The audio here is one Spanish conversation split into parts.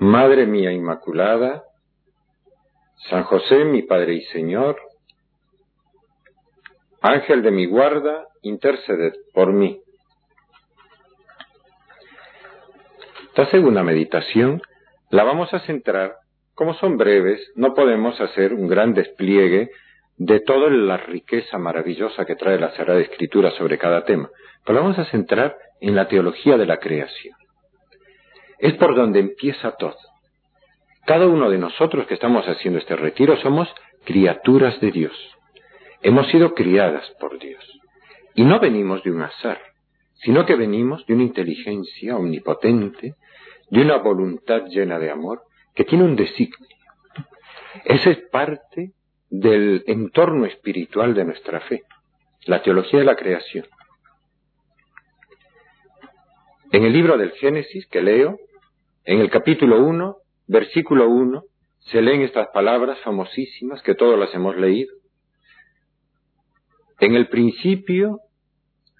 Madre mía Inmaculada, San José mi Padre y Señor, Ángel de mi guarda, interceded por mí. Esta segunda meditación la vamos a centrar, como son breves, no podemos hacer un gran despliegue de toda la riqueza maravillosa que trae la Sagrada Escritura sobre cada tema, pero la vamos a centrar en la teología de la creación. Es por donde empieza todo. Cada uno de nosotros que estamos haciendo este retiro somos criaturas de Dios. Hemos sido criadas por Dios. Y no venimos de un azar, sino que venimos de una inteligencia omnipotente, de una voluntad llena de amor, que tiene un designio. Esa es parte del entorno espiritual de nuestra fe, la teología de la creación. En el libro del Génesis que leo, en el capítulo 1, versículo 1, se leen estas palabras famosísimas que todos las hemos leído. En el principio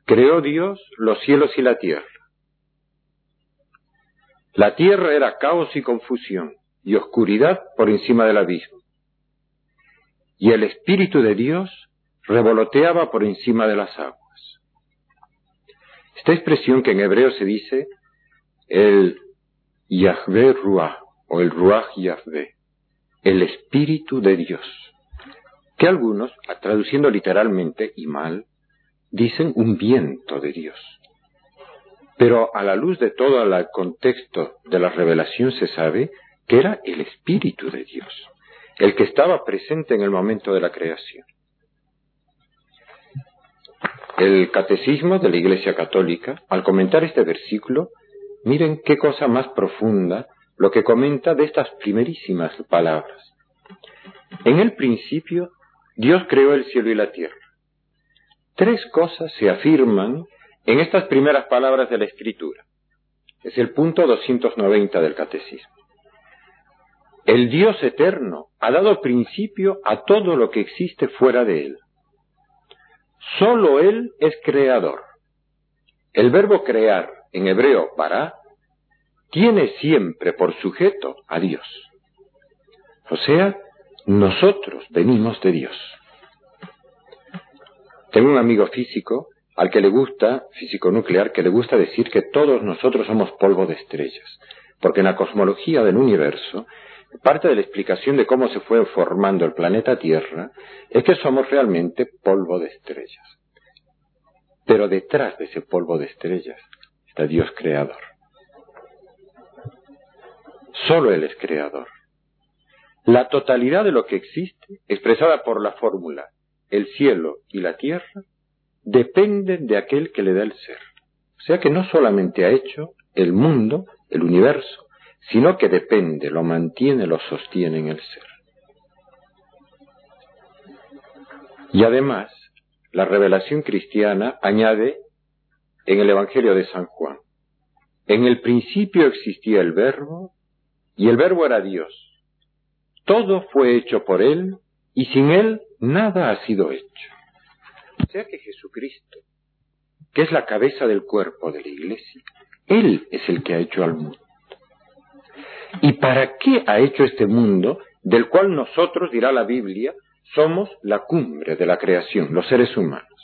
creó Dios los cielos y la tierra. La tierra era caos y confusión y oscuridad por encima del abismo. Y el Espíritu de Dios revoloteaba por encima de las aguas. Esta expresión que en hebreo se dice el Yahvé Ruach o el Ruach Yahvé, el Espíritu de Dios, que algunos, traduciendo literalmente y mal, dicen un viento de Dios. Pero a la luz de todo el contexto de la revelación se sabe que era el Espíritu de Dios, el que estaba presente en el momento de la creación. El catecismo de la Iglesia Católica, al comentar este versículo, Miren qué cosa más profunda lo que comenta de estas primerísimas palabras. En el principio, Dios creó el cielo y la tierra. Tres cosas se afirman en estas primeras palabras de la Escritura. Es el punto 290 del Catecismo. El Dios eterno ha dado principio a todo lo que existe fuera de Él. Solo Él es creador. El verbo crear en hebreo para, tiene siempre por sujeto a Dios. O sea, nosotros venimos de Dios. Tengo un amigo físico al que le gusta, físico nuclear, que le gusta decir que todos nosotros somos polvo de estrellas, porque en la cosmología del universo, parte de la explicación de cómo se fue formando el planeta Tierra es que somos realmente polvo de estrellas. Pero detrás de ese polvo de estrellas está Dios creador. Solo Él es creador. La totalidad de lo que existe, expresada por la fórmula el cielo y la tierra, dependen de aquel que le da el ser. O sea que no solamente ha hecho el mundo, el universo, sino que depende, lo mantiene, lo sostiene en el ser. Y además, la revelación cristiana añade en el Evangelio de San Juan. En el principio existía el verbo y el verbo era Dios. Todo fue hecho por Él y sin Él nada ha sido hecho. O sea que Jesucristo, que es la cabeza del cuerpo de la iglesia, Él es el que ha hecho al mundo. ¿Y para qué ha hecho este mundo del cual nosotros, dirá la Biblia, somos la cumbre de la creación, los seres humanos?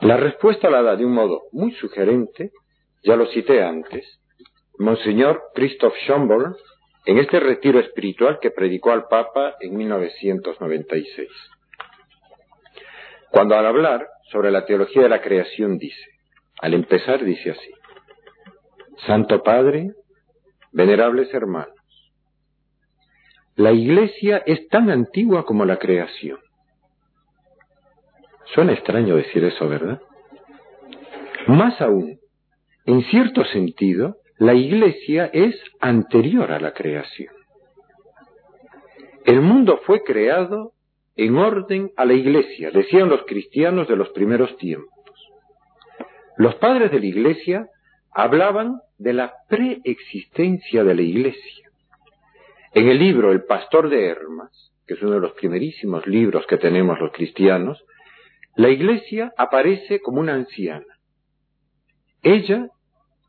La respuesta la da de un modo muy sugerente ya lo cité antes, Monseñor Christoph Schomburg, en este retiro espiritual que predicó al Papa en 1996. Cuando al hablar sobre la teología de la creación dice, al empezar dice así, Santo Padre, venerables hermanos, la Iglesia es tan antigua como la creación. Suena extraño decir eso, ¿verdad? Más aún, en cierto sentido, la Iglesia es anterior a la creación. El mundo fue creado en orden a la Iglesia, decían los cristianos de los primeros tiempos. Los padres de la Iglesia hablaban de la preexistencia de la Iglesia. En el libro El Pastor de Hermas, que es uno de los primerísimos libros que tenemos los cristianos, la iglesia aparece como una anciana. Ella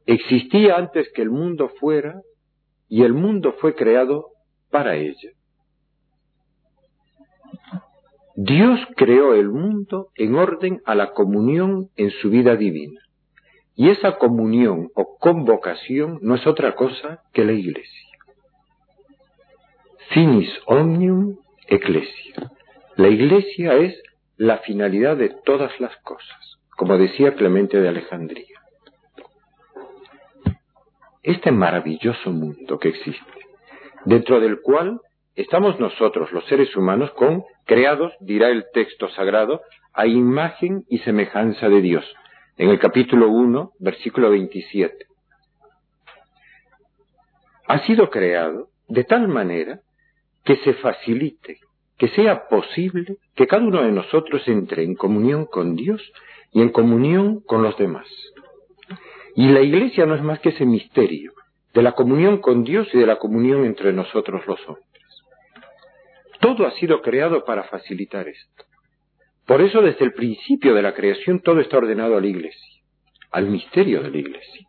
existía antes que el mundo fuera y el mundo fue creado para ella. Dios creó el mundo en orden a la comunión en su vida divina. Y esa comunión o convocación no es otra cosa que la iglesia. Finis omnium ecclesia. La iglesia es la finalidad de todas las cosas, como decía Clemente de Alejandría. Este maravilloso mundo que existe, dentro del cual estamos nosotros, los seres humanos, con creados, dirá el texto sagrado, a imagen y semejanza de Dios, en el capítulo 1, versículo 27. Ha sido creado de tal manera que se facilite, que sea posible que cada uno de nosotros entre en comunión con Dios y en comunión con los demás. Y la iglesia no es más que ese misterio de la comunión con Dios y de la comunión entre nosotros los hombres. Todo ha sido creado para facilitar esto. Por eso desde el principio de la creación todo está ordenado a la iglesia, al misterio de la iglesia,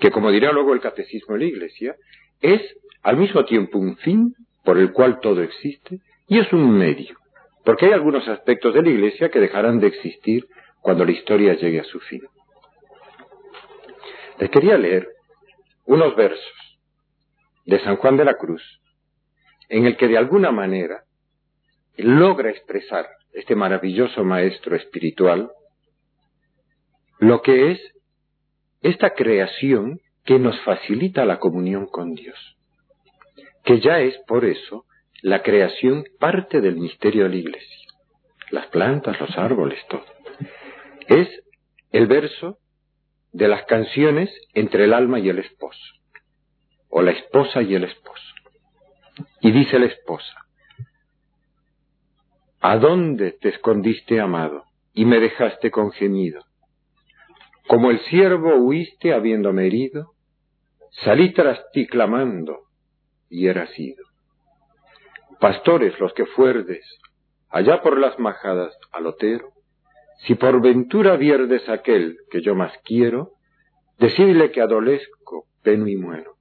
que como dirá luego el catecismo de la iglesia, es al mismo tiempo un fin por el cual todo existe y es un medio, porque hay algunos aspectos de la Iglesia que dejarán de existir cuando la historia llegue a su fin. Les quería leer unos versos de San Juan de la Cruz, en el que de alguna manera logra expresar este maravilloso maestro espiritual lo que es esta creación que nos facilita la comunión con Dios que ya es por eso la creación parte del misterio de la iglesia. Las plantas, los árboles, todo. Es el verso de las canciones entre el alma y el esposo, o la esposa y el esposo. Y dice la esposa, ¿A dónde te escondiste, amado, y me dejaste con gemido? Como el siervo huiste habiéndome herido, salí tras ti clamando, y era sido. Pastores los que fuerdes, allá por las majadas al otero, si por ventura vierdes aquel que yo más quiero, decidle que adolezco, peno y muero.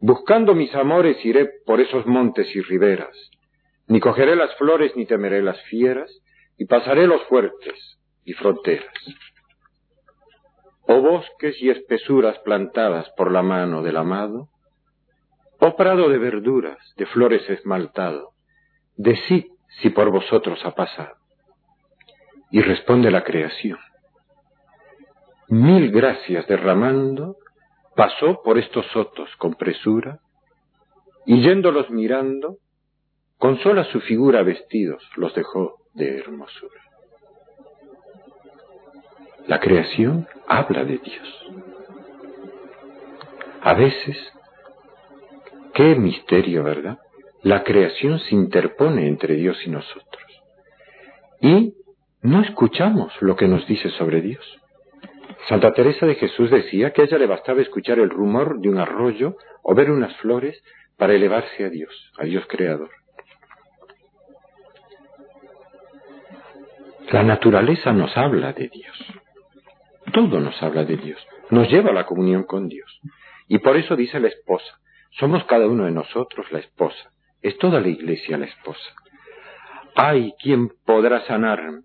Buscando mis amores iré por esos montes y riberas, ni cogeré las flores ni temeré las fieras, y pasaré los fuertes y fronteras. Oh bosques y espesuras plantadas por la mano del amado, Oh prado de verduras, de flores esmaltado, decid si por vosotros ha pasado. Y responde la creación. Mil gracias derramando, pasó por estos sotos con presura, y yéndolos mirando, con sola su figura vestidos los dejó de hermosura. La creación habla de Dios. A veces Qué misterio, ¿verdad? La creación se interpone entre Dios y nosotros. Y no escuchamos lo que nos dice sobre Dios. Santa Teresa de Jesús decía que a ella le bastaba escuchar el rumor de un arroyo o ver unas flores para elevarse a Dios, a Dios creador. La naturaleza nos habla de Dios. Todo nos habla de Dios. Nos lleva a la comunión con Dios. Y por eso dice la esposa, somos cada uno de nosotros la esposa. Es toda la iglesia la esposa. Ay, ¿quién podrá sanarme?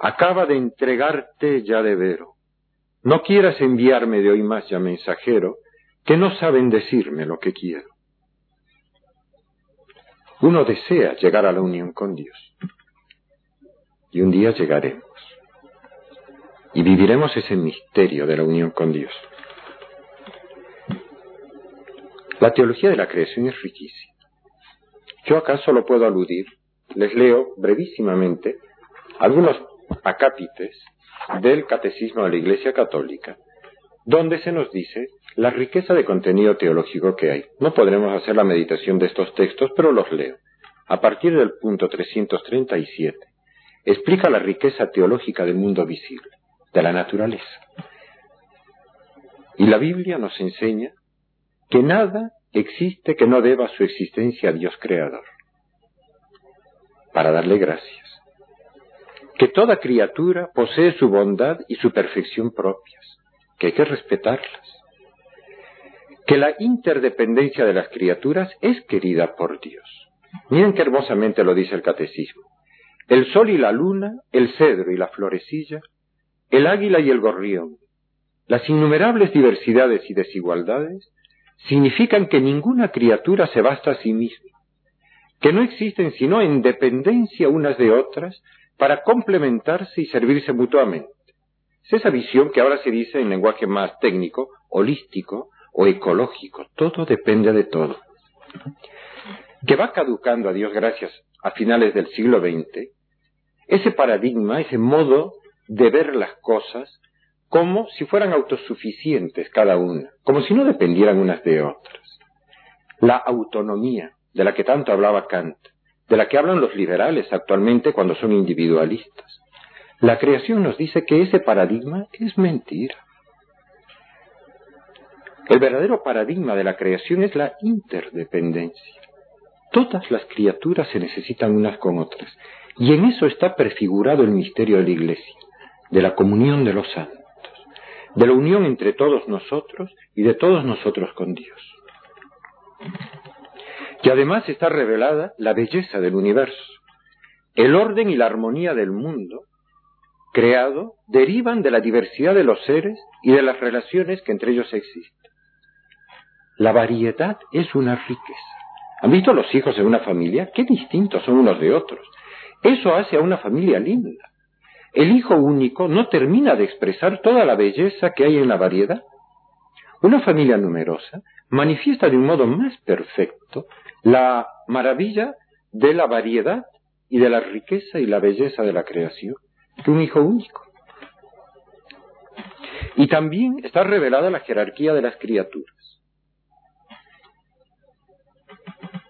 Acaba de entregarte ya de vero. no quieras enviarme de hoy más ya mensajero, que no saben decirme lo que quiero. Uno desea llegar a la unión con Dios. Y un día llegaremos. Y viviremos ese misterio de la unión con Dios. La teología de la creación es riquísima. Yo acá solo puedo aludir, les leo brevísimamente algunos acápites del Catecismo de la Iglesia Católica, donde se nos dice la riqueza de contenido teológico que hay. No podremos hacer la meditación de estos textos, pero los leo. A partir del punto 337, explica la riqueza teológica del mundo visible, de la naturaleza. Y la Biblia nos enseña que nada existe que no deba su existencia a Dios Creador, para darle gracias. Que toda criatura posee su bondad y su perfección propias, que hay que respetarlas. Que la interdependencia de las criaturas es querida por Dios. Miren qué hermosamente lo dice el catecismo. El sol y la luna, el cedro y la florecilla, el águila y el gorrión, las innumerables diversidades y desigualdades significan que ninguna criatura se basta a sí misma, que no existen sino en dependencia unas de otras para complementarse y servirse mutuamente. Es esa visión que ahora se dice en lenguaje más técnico, holístico o ecológico. Todo depende de todo. Que va caducando a Dios gracias a finales del siglo XX, ese paradigma, ese modo de ver las cosas como si fueran autosuficientes cada una, como si no dependieran unas de otras. La autonomía, de la que tanto hablaba Kant, de la que hablan los liberales actualmente cuando son individualistas. La creación nos dice que ese paradigma es mentira. El verdadero paradigma de la creación es la interdependencia. Todas las criaturas se necesitan unas con otras, y en eso está prefigurado el misterio de la Iglesia, de la comunión de los santos, de la unión entre todos nosotros y de todos nosotros con Dios. Y además está revelada la belleza del universo. El orden y la armonía del mundo creado derivan de la diversidad de los seres y de las relaciones que entre ellos existen. La variedad es una riqueza. ¿Han visto los hijos de una familia? Qué distintos son unos de otros. Eso hace a una familia linda. El hijo único no termina de expresar toda la belleza que hay en la variedad. Una familia numerosa manifiesta de un modo más perfecto la maravilla de la variedad y de la riqueza y la belleza de la creación que un hijo único. Y también está revelada la jerarquía de las criaturas.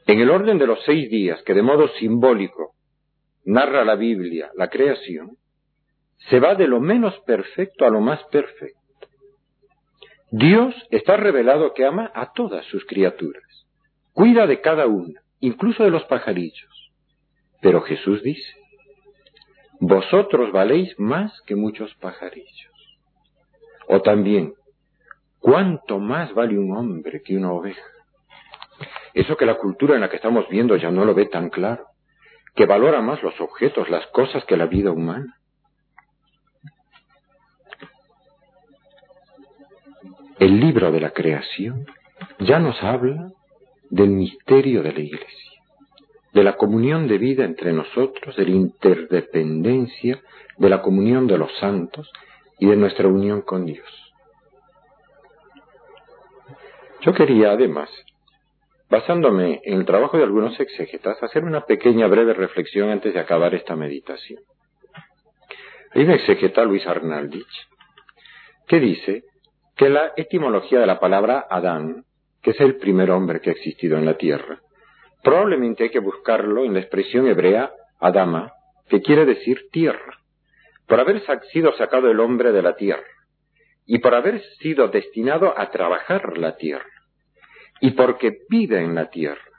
En el orden de los seis días que de modo simbólico narra la Biblia la creación, se va de lo menos perfecto a lo más perfecto. Dios está revelado que ama a todas sus criaturas, cuida de cada una, incluso de los pajarillos. Pero Jesús dice, vosotros valéis más que muchos pajarillos. O también, ¿cuánto más vale un hombre que una oveja? Eso que la cultura en la que estamos viendo ya no lo ve tan claro, que valora más los objetos, las cosas que la vida humana. El libro de la creación ya nos habla del misterio de la Iglesia de la comunión de vida entre nosotros, de la interdependencia, de la comunión de los santos y de nuestra unión con Dios. Yo quería, además, basándome en el trabajo de algunos exégetas, hacer una pequeña breve reflexión antes de acabar esta meditación. Hay un exégeta, Luis Arnaldich, que dice que la etimología de la palabra Adán, que es el primer hombre que ha existido en la tierra, Probablemente hay que buscarlo en la expresión hebrea Adama, que quiere decir tierra, por haber sido sacado el hombre de la tierra, y por haber sido destinado a trabajar la tierra, y porque vive en la tierra,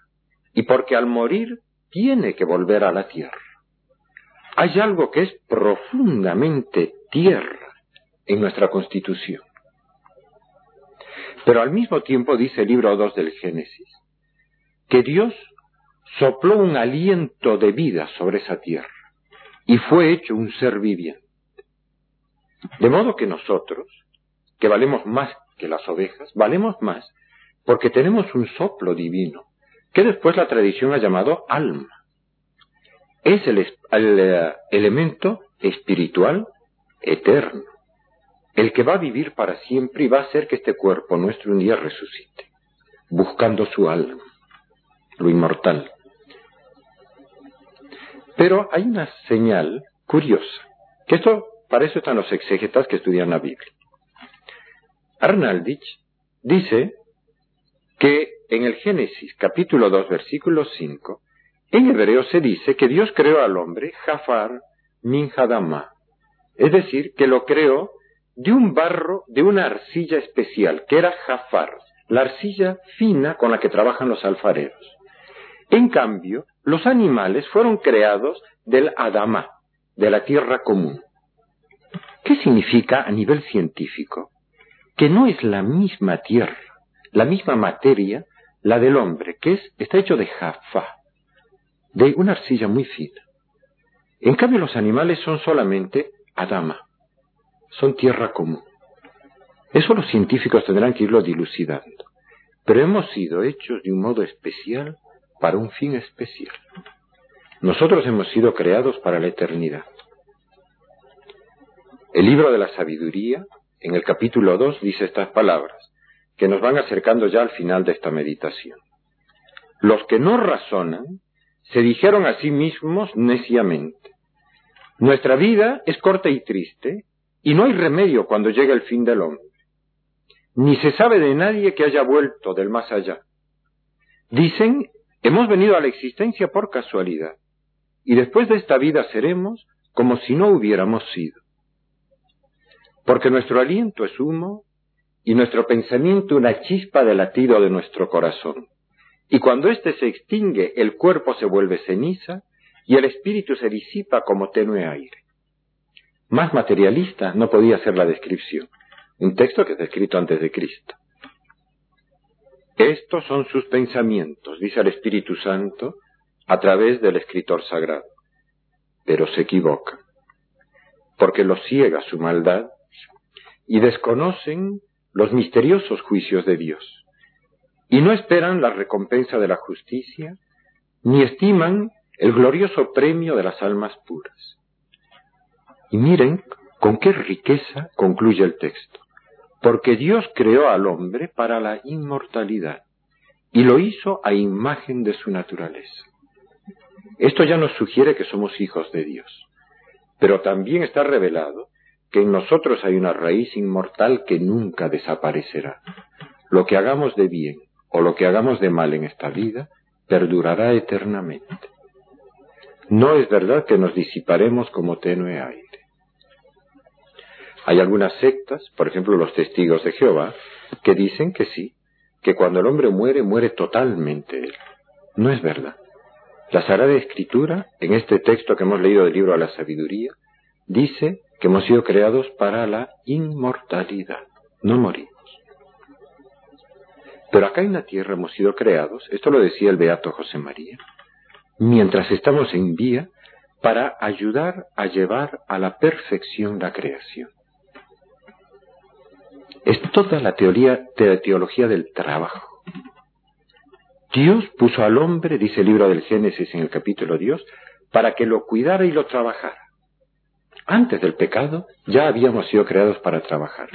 y porque al morir tiene que volver a la tierra. Hay algo que es profundamente tierra en nuestra constitución. Pero al mismo tiempo dice el libro 2 del Génesis, que Dios sopló un aliento de vida sobre esa tierra y fue hecho un ser viviente. De modo que nosotros que valemos más que las ovejas, valemos más porque tenemos un soplo divino, que después la tradición ha llamado alma. Es el, eh, elemento espiritual eterno, el que va a vivir para siempre y va a hacer que este cuerpo nuestro un día resucite, buscando su alma, lo inmortal. Pero hay una señal curiosa, que esto, para eso están los exégetas que estudian la Biblia. Arnaldich dice que en el Génesis capítulo 2 versículo 5, en hebreo se dice que Dios creó al hombre Jafar min es decir, que lo creó de un barro, de una arcilla especial, que era Jafar, la arcilla fina con la que trabajan los alfareros. En cambio, los animales fueron creados del Adama, de la tierra común. ¿Qué significa a nivel científico? Que no es la misma tierra, la misma materia, la del hombre, que es, está hecho de jafá, de una arcilla muy fina. En cambio, los animales son solamente Adama, son tierra común. Eso los científicos tendrán que irlo dilucidando. Pero hemos sido hechos de un modo especial para un fin especial. Nosotros hemos sido creados para la eternidad. El libro de la sabiduría, en el capítulo 2, dice estas palabras, que nos van acercando ya al final de esta meditación. Los que no razonan se dijeron a sí mismos neciamente, nuestra vida es corta y triste, y no hay remedio cuando llega el fin del hombre. Ni se sabe de nadie que haya vuelto del más allá. Dicen Hemos venido a la existencia por casualidad, y después de esta vida seremos como si no hubiéramos sido. Porque nuestro aliento es humo y nuestro pensamiento una chispa de latido de nuestro corazón. Y cuando éste se extingue, el cuerpo se vuelve ceniza y el espíritu se disipa como tenue aire. Más materialista no podía ser la descripción. Un texto que está escrito antes de Cristo. Estos son sus pensamientos, dice el Espíritu Santo a través del escritor sagrado. Pero se equivocan, porque los ciega su maldad y desconocen los misteriosos juicios de Dios, y no esperan la recompensa de la justicia, ni estiman el glorioso premio de las almas puras. Y miren con qué riqueza concluye el texto porque Dios creó al hombre para la inmortalidad y lo hizo a imagen de su naturaleza. Esto ya nos sugiere que somos hijos de Dios, pero también está revelado que en nosotros hay una raíz inmortal que nunca desaparecerá. Lo que hagamos de bien o lo que hagamos de mal en esta vida perdurará eternamente. No es verdad que nos disiparemos como tenue aire. Hay algunas sectas, por ejemplo los testigos de Jehová, que dicen que sí, que cuando el hombre muere, muere totalmente él. No es verdad. La Sagrada Escritura, en este texto que hemos leído del libro de la sabiduría, dice que hemos sido creados para la inmortalidad, no morimos. Pero acá en la tierra hemos sido creados, esto lo decía el Beato José María, mientras estamos en vía para ayudar a llevar a la perfección la creación. Es toda la teoría, teología del trabajo. Dios puso al hombre, dice el libro del Génesis en el capítulo Dios, para que lo cuidara y lo trabajara. Antes del pecado ya habíamos sido creados para trabajar.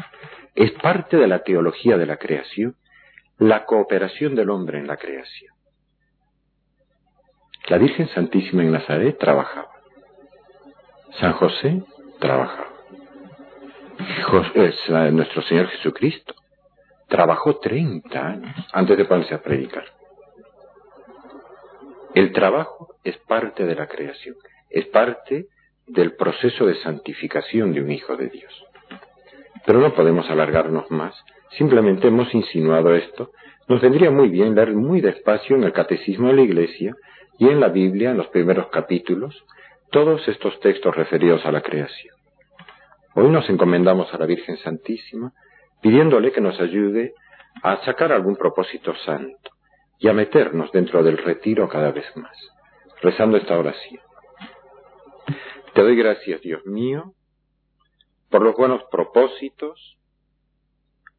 Es parte de la teología de la creación, la cooperación del hombre en la creación. La Virgen Santísima en Nazaret trabajaba. San José trabajaba es nuestro Señor Jesucristo. Trabajó 30 años antes de ponerse a predicar. El trabajo es parte de la creación, es parte del proceso de santificación de un hijo de Dios. Pero no podemos alargarnos más, simplemente hemos insinuado esto. Nos vendría muy bien leer muy despacio en el Catecismo de la Iglesia y en la Biblia, en los primeros capítulos, todos estos textos referidos a la creación. Hoy nos encomendamos a la Virgen Santísima pidiéndole que nos ayude a sacar algún propósito santo y a meternos dentro del retiro cada vez más, rezando esta oración. Te doy gracias, Dios mío, por los buenos propósitos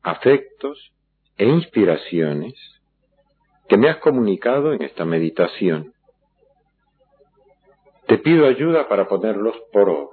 afectos e inspiraciones que me has comunicado en esta meditación. Te pido ayuda para ponerlos por obra.